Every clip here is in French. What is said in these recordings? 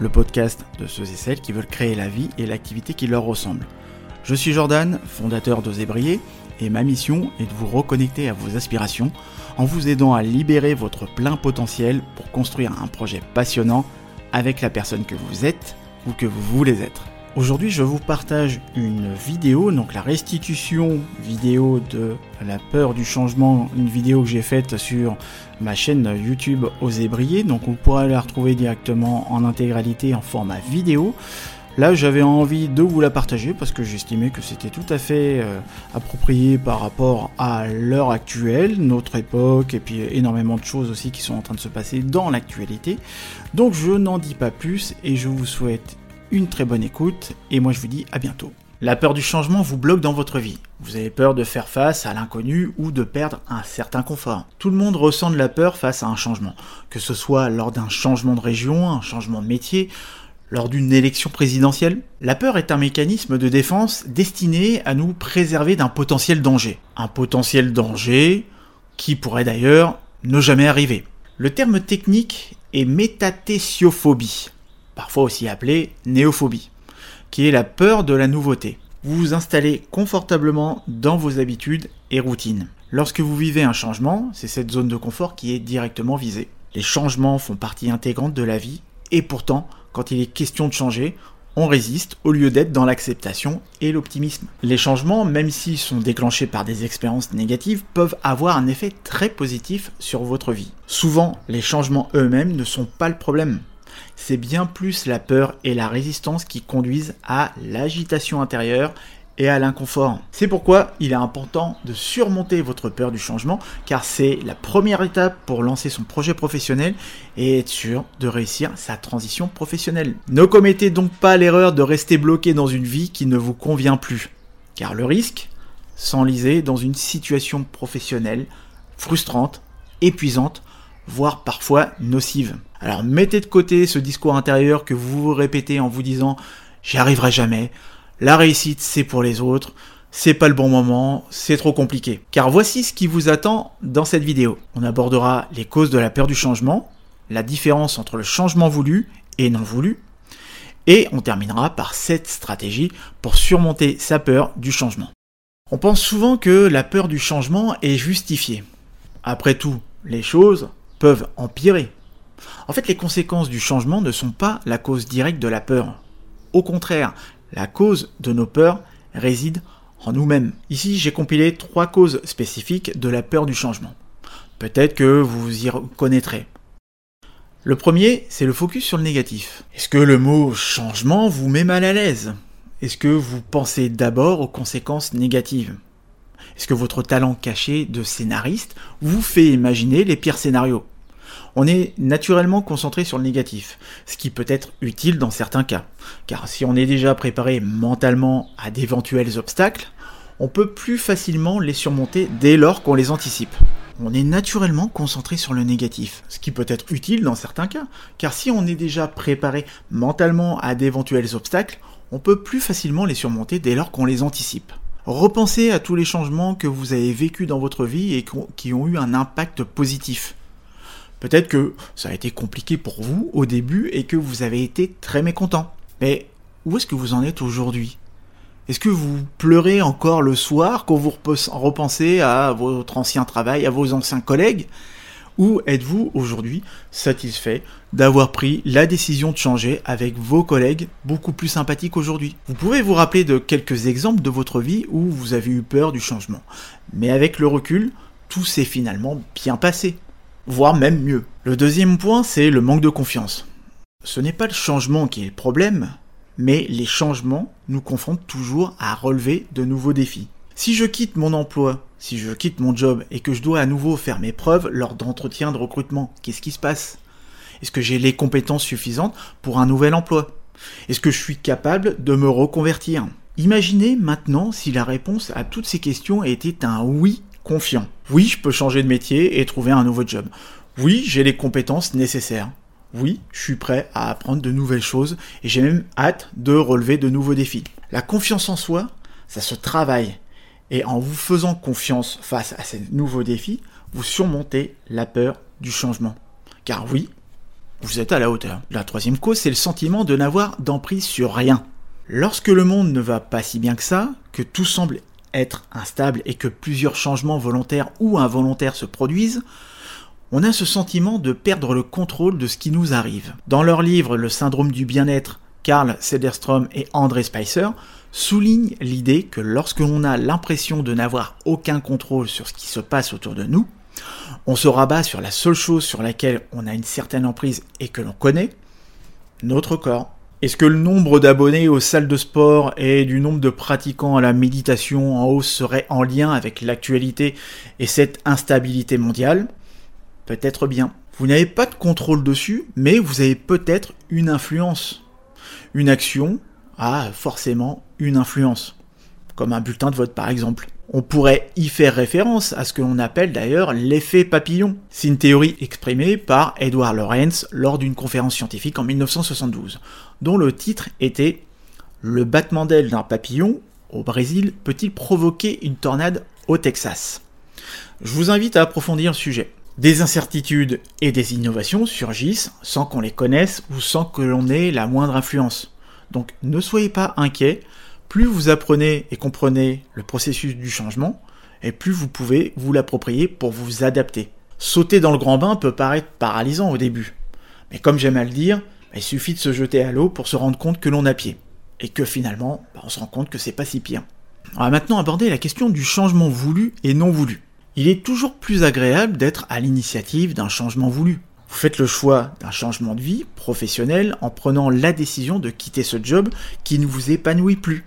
Le podcast de ceux et celles qui veulent créer la vie et l'activité qui leur ressemble. Je suis Jordan, fondateur de et ma mission est de vous reconnecter à vos aspirations en vous aidant à libérer votre plein potentiel pour construire un projet passionnant avec la personne que vous êtes ou que vous voulez être. Aujourd'hui, je vous partage une vidéo, donc la restitution vidéo de la peur du changement, une vidéo que j'ai faite sur ma chaîne YouTube Osez briller, donc vous pourrez la retrouver directement en intégralité en format vidéo. Là, j'avais envie de vous la partager parce que j'estimais que c'était tout à fait euh, approprié par rapport à l'heure actuelle, notre époque, et puis énormément de choses aussi qui sont en train de se passer dans l'actualité. Donc, je n'en dis pas plus et je vous souhaite une très bonne écoute et moi je vous dis à bientôt. La peur du changement vous bloque dans votre vie. Vous avez peur de faire face à l'inconnu ou de perdre un certain confort. Tout le monde ressent de la peur face à un changement, que ce soit lors d'un changement de région, un changement de métier, lors d'une élection présidentielle. La peur est un mécanisme de défense destiné à nous préserver d'un potentiel danger. Un potentiel danger qui pourrait d'ailleurs ne jamais arriver. Le terme technique est métathésiophobie parfois aussi appelée néophobie, qui est la peur de la nouveauté. Vous vous installez confortablement dans vos habitudes et routines. Lorsque vous vivez un changement, c'est cette zone de confort qui est directement visée. Les changements font partie intégrante de la vie, et pourtant, quand il est question de changer, on résiste au lieu d'être dans l'acceptation et l'optimisme. Les changements, même s'ils sont déclenchés par des expériences négatives, peuvent avoir un effet très positif sur votre vie. Souvent, les changements eux-mêmes ne sont pas le problème c'est bien plus la peur et la résistance qui conduisent à l'agitation intérieure et à l'inconfort. C'est pourquoi il est important de surmonter votre peur du changement, car c'est la première étape pour lancer son projet professionnel et être sûr de réussir sa transition professionnelle. Ne commettez donc pas l'erreur de rester bloqué dans une vie qui ne vous convient plus, car le risque s'enliser dans une situation professionnelle frustrante, épuisante, voire parfois nocive. Alors mettez de côté ce discours intérieur que vous vous répétez en vous disant j'y arriverai jamais, la réussite c'est pour les autres, c'est pas le bon moment, c'est trop compliqué. Car voici ce qui vous attend dans cette vidéo. On abordera les causes de la peur du changement, la différence entre le changement voulu et non voulu, et on terminera par cette stratégie pour surmonter sa peur du changement. On pense souvent que la peur du changement est justifiée. Après tout, les choses peuvent empirer. En fait, les conséquences du changement ne sont pas la cause directe de la peur. Au contraire, la cause de nos peurs réside en nous-mêmes. Ici, j'ai compilé trois causes spécifiques de la peur du changement. Peut-être que vous y reconnaîtrez. Le premier, c'est le focus sur le négatif. Est-ce que le mot changement vous met mal à l'aise? Est-ce que vous pensez d'abord aux conséquences négatives? Est-ce que votre talent caché de scénariste vous fait imaginer les pires scénarios? On est naturellement concentré sur le négatif, ce qui peut être utile dans certains cas. Car si on est déjà préparé mentalement à d'éventuels obstacles, on peut plus facilement les surmonter dès lors qu'on les anticipe. On est naturellement concentré sur le négatif, ce qui peut être utile dans certains cas, car si on est déjà préparé mentalement à d'éventuels obstacles, on peut plus facilement les surmonter dès lors qu'on les anticipe. Repensez à tous les changements que vous avez vécus dans votre vie et qui ont eu un impact positif. Peut-être que ça a été compliqué pour vous au début et que vous avez été très mécontent. Mais où est-ce que vous en êtes aujourd'hui? Est-ce que vous pleurez encore le soir quand vous repensez à votre ancien travail, à vos anciens collègues? Ou êtes-vous aujourd'hui satisfait d'avoir pris la décision de changer avec vos collègues beaucoup plus sympathiques aujourd'hui? Vous pouvez vous rappeler de quelques exemples de votre vie où vous avez eu peur du changement. Mais avec le recul, tout s'est finalement bien passé voire même mieux. Le deuxième point, c'est le manque de confiance. Ce n'est pas le changement qui est le problème, mais les changements nous confrontent toujours à relever de nouveaux défis. Si je quitte mon emploi, si je quitte mon job et que je dois à nouveau faire mes preuves lors d'entretien de recrutement, qu'est-ce qui se passe? Est-ce que j'ai les compétences suffisantes pour un nouvel emploi? Est-ce que je suis capable de me reconvertir? Imaginez maintenant si la réponse à toutes ces questions était un oui confiant. Oui, je peux changer de métier et trouver un nouveau job. Oui, j'ai les compétences nécessaires. Oui, je suis prêt à apprendre de nouvelles choses et j'ai même hâte de relever de nouveaux défis. La confiance en soi, ça se travaille. Et en vous faisant confiance face à ces nouveaux défis, vous surmontez la peur du changement. Car oui, vous êtes à la hauteur. La troisième cause, c'est le sentiment de n'avoir d'emprise sur rien. Lorsque le monde ne va pas si bien que ça, que tout semble être instable et que plusieurs changements volontaires ou involontaires se produisent, on a ce sentiment de perdre le contrôle de ce qui nous arrive. Dans leur livre Le syndrome du bien-être, Carl Sederstrom et André Spicer soulignent l'idée que lorsque l'on a l'impression de n'avoir aucun contrôle sur ce qui se passe autour de nous, on se rabat sur la seule chose sur laquelle on a une certaine emprise et que l'on connaît, notre corps. Est-ce que le nombre d'abonnés aux salles de sport et du nombre de pratiquants à la méditation en hausse serait en lien avec l'actualité et cette instabilité mondiale? Peut-être bien. Vous n'avez pas de contrôle dessus, mais vous avez peut-être une influence. Une action a forcément une influence, comme un bulletin de vote par exemple. On pourrait y faire référence à ce que l'on appelle d'ailleurs l'effet papillon. C'est une théorie exprimée par Edward Lorenz lors d'une conférence scientifique en 1972, dont le titre était Le battement d'aile d'un papillon au Brésil peut-il provoquer une tornade au Texas? Je vous invite à approfondir le sujet. Des incertitudes et des innovations surgissent sans qu'on les connaisse ou sans que l'on ait la moindre influence. Donc ne soyez pas inquiets, plus vous apprenez et comprenez le processus du changement, et plus vous pouvez vous l'approprier pour vous adapter. Sauter dans le grand bain peut paraître paralysant au début, mais comme j'aime à le dire, il suffit de se jeter à l'eau pour se rendre compte que l'on a pied, et que finalement, bah, on se rend compte que c'est pas si pire. On va maintenant aborder la question du changement voulu et non voulu il est toujours plus agréable d'être à l'initiative d'un changement voulu. Vous faites le choix d'un changement de vie professionnel en prenant la décision de quitter ce job qui ne vous épanouit plus.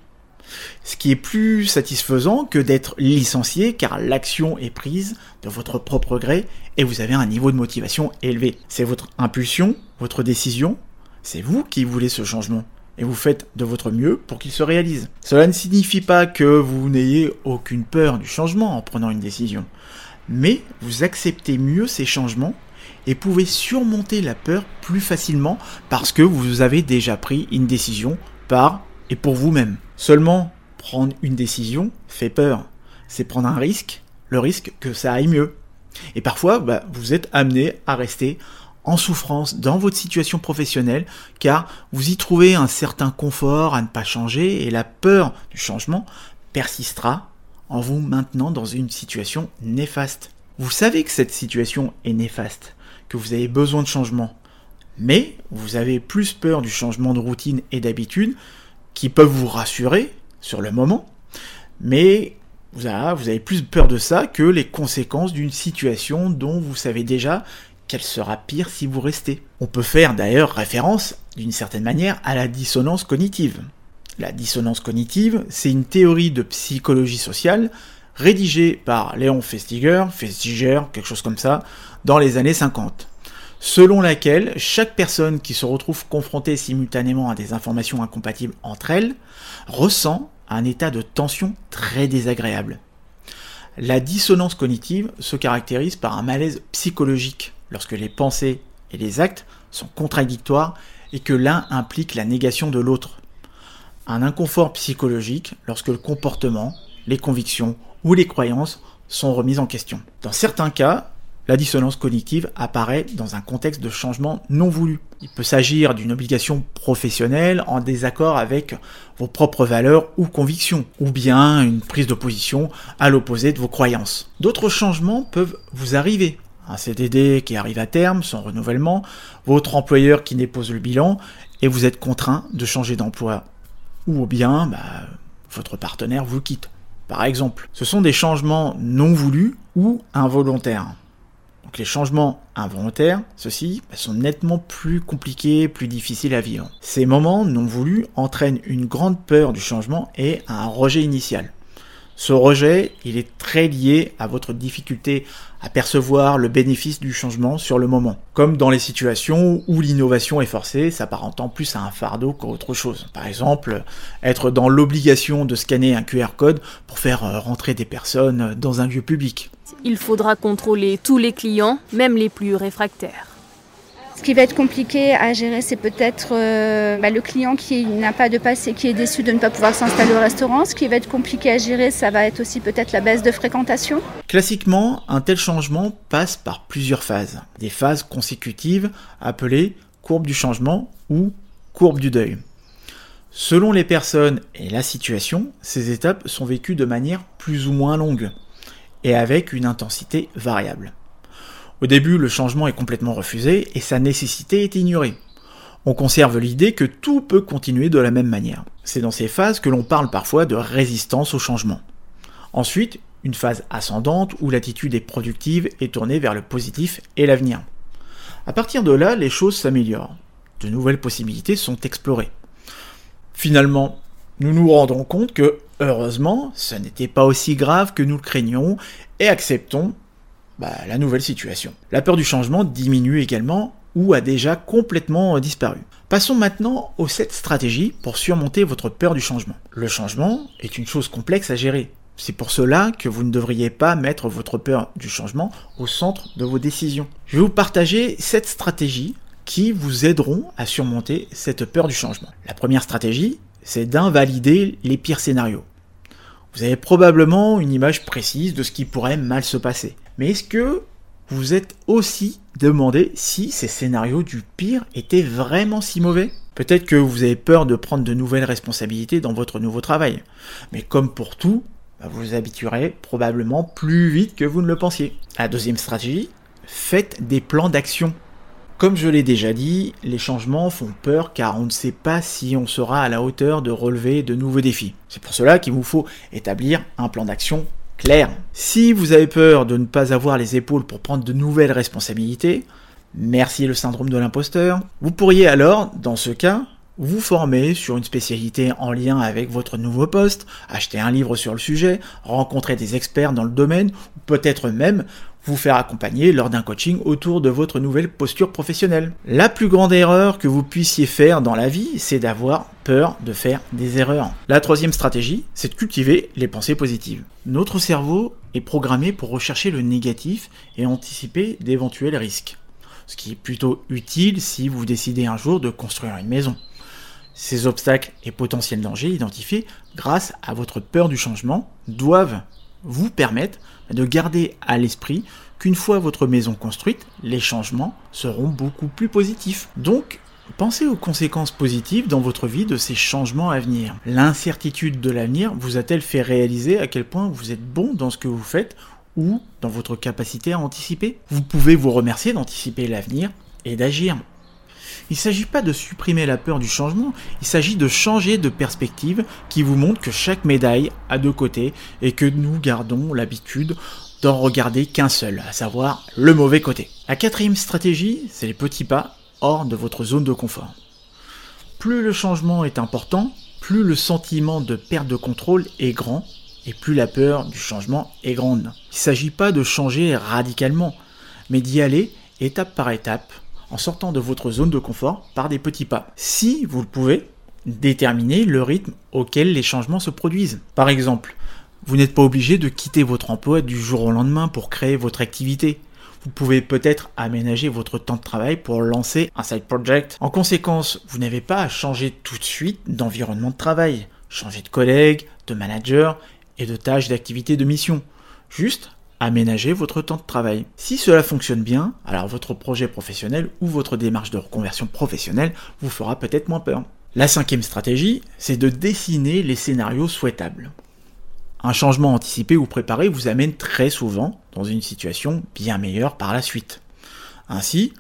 Ce qui est plus satisfaisant que d'être licencié car l'action est prise de votre propre gré et vous avez un niveau de motivation élevé. C'est votre impulsion, votre décision, c'est vous qui voulez ce changement et vous faites de votre mieux pour qu'il se réalise. Cela ne signifie pas que vous n'ayez aucune peur du changement en prenant une décision, mais vous acceptez mieux ces changements et pouvez surmonter la peur plus facilement parce que vous avez déjà pris une décision par et pour vous-même. Seulement, prendre une décision fait peur. C'est prendre un risque, le risque que ça aille mieux. Et parfois, bah, vous êtes amené à rester en souffrance dans votre situation professionnelle car vous y trouvez un certain confort à ne pas changer et la peur du changement persistera en vous maintenant dans une situation néfaste. Vous savez que cette situation est néfaste, que vous avez besoin de changement, mais vous avez plus peur du changement de routine et d'habitude qui peuvent vous rassurer sur le moment, mais vous avez plus peur de ça que les conséquences d'une situation dont vous savez déjà qu'elle sera pire si vous restez. On peut faire d'ailleurs référence, d'une certaine manière, à la dissonance cognitive. La dissonance cognitive, c'est une théorie de psychologie sociale rédigée par Léon Festiger, Festiger, quelque chose comme ça, dans les années 50, selon laquelle chaque personne qui se retrouve confrontée simultanément à des informations incompatibles entre elles ressent un état de tension très désagréable. La dissonance cognitive se caractérise par un malaise psychologique lorsque les pensées et les actes sont contradictoires et que l'un implique la négation de l'autre. Un inconfort psychologique lorsque le comportement, les convictions ou les croyances sont remises en question. Dans certains cas, la dissonance cognitive apparaît dans un contexte de changement non voulu. Il peut s'agir d'une obligation professionnelle en désaccord avec vos propres valeurs ou convictions, ou bien une prise d'opposition à l'opposé de vos croyances. D'autres changements peuvent vous arriver un CDD qui arrive à terme, son renouvellement, votre employeur qui dépose le bilan, et vous êtes contraint de changer d'emploi. Ou bien, bah, votre partenaire vous quitte. Par exemple, ce sont des changements non voulus ou involontaires. Donc les changements involontaires, ceux-ci, bah, sont nettement plus compliqués, plus difficiles à vivre. Ces moments non voulus entraînent une grande peur du changement et un rejet initial. Ce rejet, il est très lié à votre difficulté à percevoir le bénéfice du changement sur le moment. Comme dans les situations où l'innovation est forcée, s'apparentant plus à un fardeau qu'autre chose. Par exemple, être dans l'obligation de scanner un QR code pour faire euh, rentrer des personnes dans un lieu public. Il faudra contrôler tous les clients, même les plus réfractaires. Ce qui va être compliqué à gérer, c'est peut-être euh, bah, le client qui n'a pas de passe et qui est déçu de ne pas pouvoir s'installer au restaurant. Ce qui va être compliqué à gérer, ça va être aussi peut-être la baisse de fréquentation. Classiquement, un tel changement passe par plusieurs phases. Des phases consécutives appelées courbe du changement ou courbe du deuil. Selon les personnes et la situation, ces étapes sont vécues de manière plus ou moins longue et avec une intensité variable. Au début, le changement est complètement refusé et sa nécessité est ignorée. On conserve l'idée que tout peut continuer de la même manière. C'est dans ces phases que l'on parle parfois de résistance au changement. Ensuite, une phase ascendante où l'attitude est productive et tournée vers le positif et l'avenir. À partir de là, les choses s'améliorent. De nouvelles possibilités sont explorées. Finalement, nous nous rendons compte que, heureusement, ce n'était pas aussi grave que nous le craignions et acceptons bah, la nouvelle situation. La peur du changement diminue également ou a déjà complètement disparu. Passons maintenant aux 7 stratégies pour surmonter votre peur du changement. Le changement est une chose complexe à gérer. C'est pour cela que vous ne devriez pas mettre votre peur du changement au centre de vos décisions. Je vais vous partager 7 stratégies qui vous aideront à surmonter cette peur du changement. La première stratégie, c'est d'invalider les pires scénarios. Vous avez probablement une image précise de ce qui pourrait mal se passer. Mais est-ce que vous êtes aussi demandé si ces scénarios du pire étaient vraiment si mauvais? Peut-être que vous avez peur de prendre de nouvelles responsabilités dans votre nouveau travail. Mais comme pour tout, bah, vous vous habituerez probablement plus vite que vous ne le pensiez. La deuxième stratégie, faites des plans d'action. Comme je l'ai déjà dit, les changements font peur car on ne sait pas si on sera à la hauteur de relever de nouveaux défis. C'est pour cela qu'il vous faut établir un plan d'action clair. Si vous avez peur de ne pas avoir les épaules pour prendre de nouvelles responsabilités, merci le syndrome de l'imposteur, vous pourriez alors, dans ce cas, vous former sur une spécialité en lien avec votre nouveau poste, acheter un livre sur le sujet, rencontrer des experts dans le domaine, ou peut-être même vous faire accompagner lors d'un coaching autour de votre nouvelle posture professionnelle. La plus grande erreur que vous puissiez faire dans la vie, c'est d'avoir peur de faire des erreurs. La troisième stratégie, c'est de cultiver les pensées positives. Notre cerveau est programmé pour rechercher le négatif et anticiper d'éventuels risques. Ce qui est plutôt utile si vous décidez un jour de construire une maison. Ces obstacles et potentiels dangers identifiés grâce à votre peur du changement doivent vous permettre de garder à l'esprit qu'une fois votre maison construite, les changements seront beaucoup plus positifs. Donc, pensez aux conséquences positives dans votre vie de ces changements à venir. L'incertitude de l'avenir vous a-t-elle fait réaliser à quel point vous êtes bon dans ce que vous faites ou dans votre capacité à anticiper? Vous pouvez vous remercier d'anticiper l'avenir et d'agir. Il ne s'agit pas de supprimer la peur du changement, il s'agit de changer de perspective qui vous montre que chaque médaille a deux côtés et que nous gardons l'habitude d'en regarder qu'un seul, à savoir le mauvais côté. La quatrième stratégie, c'est les petits pas hors de votre zone de confort. Plus le changement est important, plus le sentiment de perte de contrôle est grand et plus la peur du changement est grande. Il ne s'agit pas de changer radicalement, mais d'y aller étape par étape en sortant de votre zone de confort par des petits pas. Si vous le pouvez, déterminer le rythme auquel les changements se produisent. Par exemple, vous n'êtes pas obligé de quitter votre emploi du jour au lendemain pour créer votre activité. Vous pouvez peut-être aménager votre temps de travail pour lancer un side project. En conséquence, vous n'avez pas à changer tout de suite d'environnement de travail, changer de collègue, de manager et de tâches d'activité de mission. Juste aménager votre temps de travail. Si cela fonctionne bien, alors votre projet professionnel ou votre démarche de reconversion professionnelle vous fera peut-être moins peur. La cinquième stratégie, c'est de dessiner les scénarios souhaitables. Un changement anticipé ou préparé vous amène très souvent dans une situation bien meilleure par la suite. Ainsi,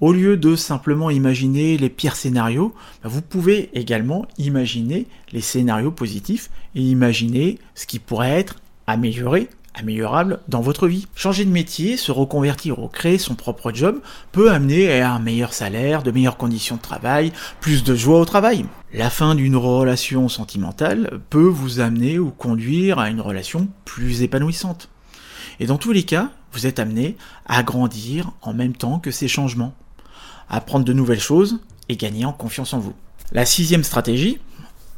au lieu de simplement imaginer les pires scénarios, bah, vous pouvez également imaginer les scénarios positifs et imaginer ce qui pourrait être amélioré améliorable dans votre vie. Changer de métier, se reconvertir ou créer son propre job peut amener à un meilleur salaire, de meilleures conditions de travail, plus de joie au travail. La fin d'une relation sentimentale peut vous amener ou conduire à une relation plus épanouissante. Et dans tous les cas, vous êtes amené à grandir en même temps que ces changements, à apprendre de nouvelles choses et gagner en confiance en vous. La sixième stratégie,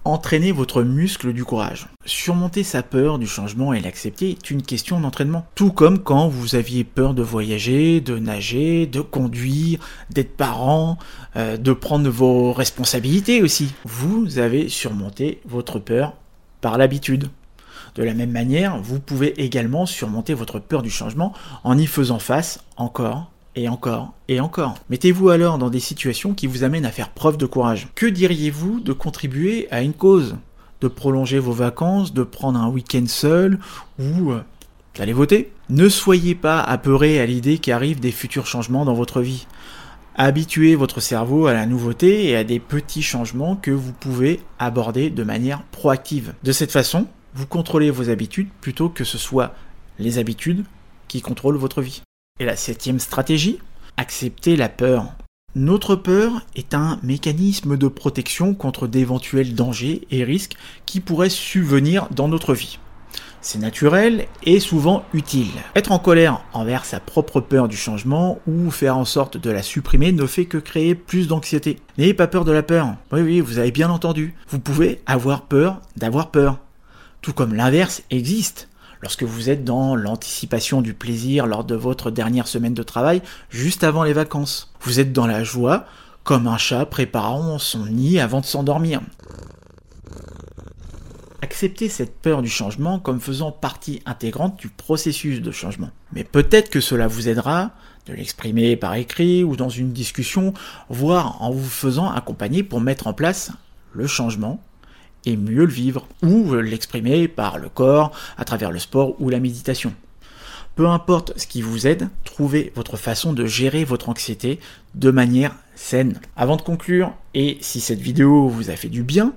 entraîner votre muscle du courage. Surmonter sa peur du changement et l'accepter est une question d'entraînement. Tout comme quand vous aviez peur de voyager, de nager, de conduire, d'être parent, euh, de prendre vos responsabilités aussi. Vous avez surmonté votre peur par l'habitude. De la même manière, vous pouvez également surmonter votre peur du changement en y faisant face encore et encore et encore. Mettez-vous alors dans des situations qui vous amènent à faire preuve de courage. Que diriez-vous de contribuer à une cause? De prolonger vos vacances, de prendre un week-end seul ou euh, d'aller voter? Ne soyez pas apeuré à l'idée qu'arrivent des futurs changements dans votre vie. Habituez votre cerveau à la nouveauté et à des petits changements que vous pouvez aborder de manière proactive. De cette façon, vous contrôlez vos habitudes plutôt que ce soit les habitudes qui contrôlent votre vie. Et la septième stratégie, accepter la peur. Notre peur est un mécanisme de protection contre d'éventuels dangers et risques qui pourraient subvenir dans notre vie. C'est naturel et souvent utile. Être en colère envers sa propre peur du changement ou faire en sorte de la supprimer ne fait que créer plus d'anxiété. N'ayez pas peur de la peur. Oui, oui, vous avez bien entendu. Vous pouvez avoir peur d'avoir peur. Tout comme l'inverse existe lorsque vous êtes dans l'anticipation du plaisir lors de votre dernière semaine de travail, juste avant les vacances. Vous êtes dans la joie, comme un chat préparant son nid avant de s'endormir. Acceptez cette peur du changement comme faisant partie intégrante du processus de changement. Mais peut-être que cela vous aidera de l'exprimer par écrit ou dans une discussion, voire en vous faisant accompagner pour mettre en place le changement et mieux le vivre, ou l'exprimer par le corps, à travers le sport ou la méditation. Peu importe ce qui vous aide, trouvez votre façon de gérer votre anxiété de manière saine. Avant de conclure, et si cette vidéo vous a fait du bien,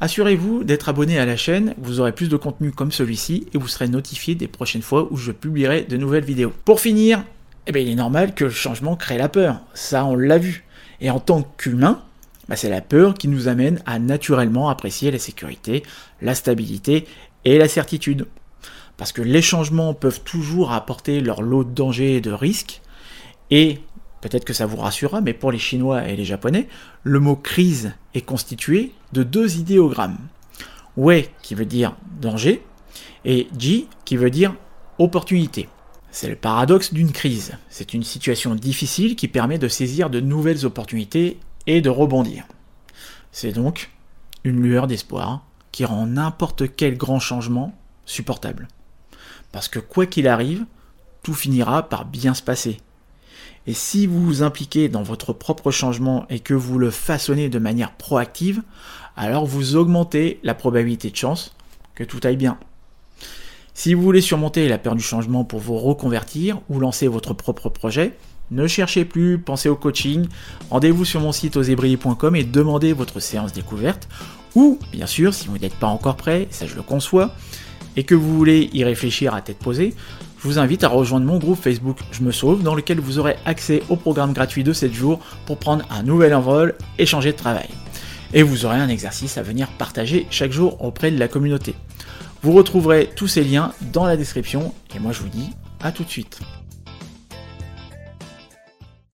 assurez-vous d'être abonné à la chaîne, vous aurez plus de contenu comme celui-ci et vous serez notifié des prochaines fois où je publierai de nouvelles vidéos. Pour finir, eh bien, il est normal que le changement crée la peur, ça on l'a vu. Et en tant qu'humain, bah, c'est la peur qui nous amène à naturellement apprécier la sécurité, la stabilité et la certitude. Parce que les changements peuvent toujours apporter leur lot de dangers et de risques. Et peut-être que ça vous rassurera, mais pour les Chinois et les Japonais, le mot crise est constitué de deux idéogrammes. Wei qui veut dire danger et Ji qui veut dire opportunité. C'est le paradoxe d'une crise. C'est une situation difficile qui permet de saisir de nouvelles opportunités de rebondir. C'est donc une lueur d'espoir qui rend n'importe quel grand changement supportable. Parce que quoi qu'il arrive, tout finira par bien se passer. Et si vous vous impliquez dans votre propre changement et que vous le façonnez de manière proactive, alors vous augmentez la probabilité de chance que tout aille bien. Si vous voulez surmonter la peur du changement pour vous reconvertir ou lancer votre propre projet, ne cherchez plus, pensez au coaching. Rendez-vous sur mon site osebriller.com et demandez votre séance découverte. Ou, bien sûr, si vous n'êtes pas encore prêt, ça je le conçois, et que vous voulez y réfléchir à tête posée, je vous invite à rejoindre mon groupe Facebook Je me sauve, dans lequel vous aurez accès au programme gratuit de 7 jours pour prendre un nouvel envol et changer de travail. Et vous aurez un exercice à venir partager chaque jour auprès de la communauté. Vous retrouverez tous ces liens dans la description, et moi je vous dis à tout de suite.